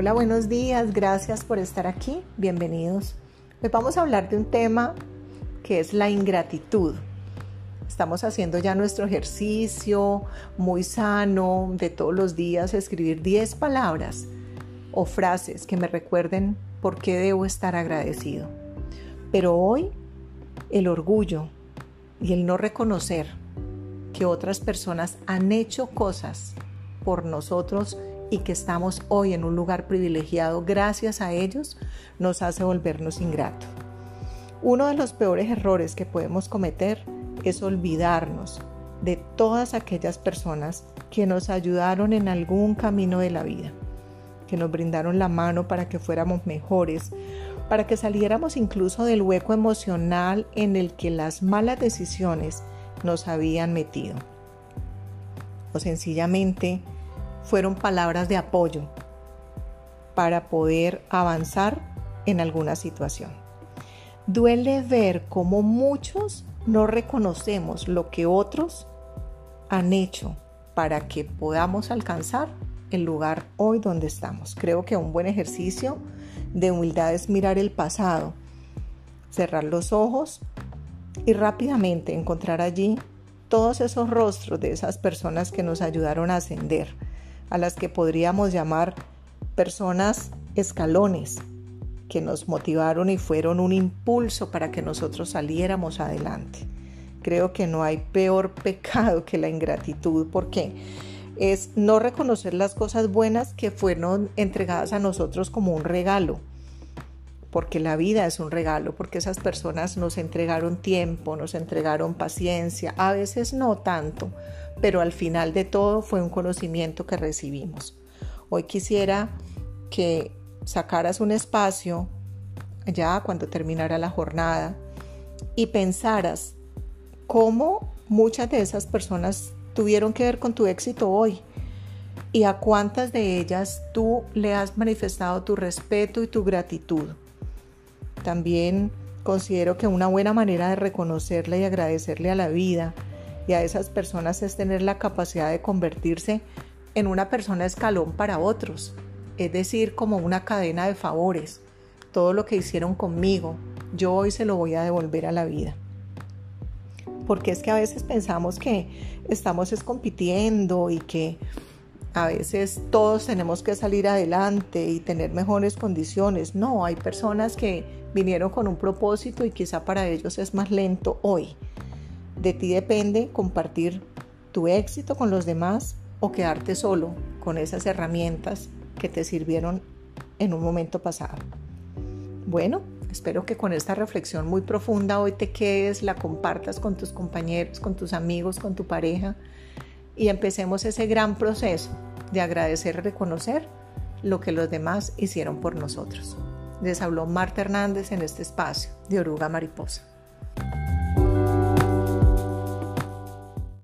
Hola, buenos días, gracias por estar aquí, bienvenidos. Hoy vamos a hablar de un tema que es la ingratitud. Estamos haciendo ya nuestro ejercicio muy sano de todos los días, escribir 10 palabras o frases que me recuerden por qué debo estar agradecido. Pero hoy el orgullo y el no reconocer que otras personas han hecho cosas por nosotros y que estamos hoy en un lugar privilegiado gracias a ellos, nos hace volvernos ingratos. Uno de los peores errores que podemos cometer es olvidarnos de todas aquellas personas que nos ayudaron en algún camino de la vida, que nos brindaron la mano para que fuéramos mejores, para que saliéramos incluso del hueco emocional en el que las malas decisiones nos habían metido. O sencillamente fueron palabras de apoyo para poder avanzar en alguna situación. Duele ver cómo muchos no reconocemos lo que otros han hecho para que podamos alcanzar el lugar hoy donde estamos. Creo que un buen ejercicio de humildad es mirar el pasado, cerrar los ojos y rápidamente encontrar allí todos esos rostros de esas personas que nos ayudaron a ascender a las que podríamos llamar personas escalones que nos motivaron y fueron un impulso para que nosotros saliéramos adelante. Creo que no hay peor pecado que la ingratitud porque es no reconocer las cosas buenas que fueron entregadas a nosotros como un regalo porque la vida es un regalo, porque esas personas nos entregaron tiempo, nos entregaron paciencia, a veces no tanto, pero al final de todo fue un conocimiento que recibimos. Hoy quisiera que sacaras un espacio ya cuando terminara la jornada y pensaras cómo muchas de esas personas tuvieron que ver con tu éxito hoy y a cuántas de ellas tú le has manifestado tu respeto y tu gratitud. También considero que una buena manera de reconocerle y agradecerle a la vida y a esas personas es tener la capacidad de convertirse en una persona escalón para otros, es decir, como una cadena de favores. Todo lo que hicieron conmigo, yo hoy se lo voy a devolver a la vida. Porque es que a veces pensamos que estamos compitiendo y que a veces todos tenemos que salir adelante y tener mejores condiciones. No, hay personas que vinieron con un propósito y quizá para ellos es más lento hoy. De ti depende compartir tu éxito con los demás o quedarte solo con esas herramientas que te sirvieron en un momento pasado. Bueno, espero que con esta reflexión muy profunda hoy te quedes, la compartas con tus compañeros, con tus amigos, con tu pareja y empecemos ese gran proceso de agradecer y reconocer lo que los demás hicieron por nosotros. Les habló Marta Hernández en este espacio de Oruga Mariposa.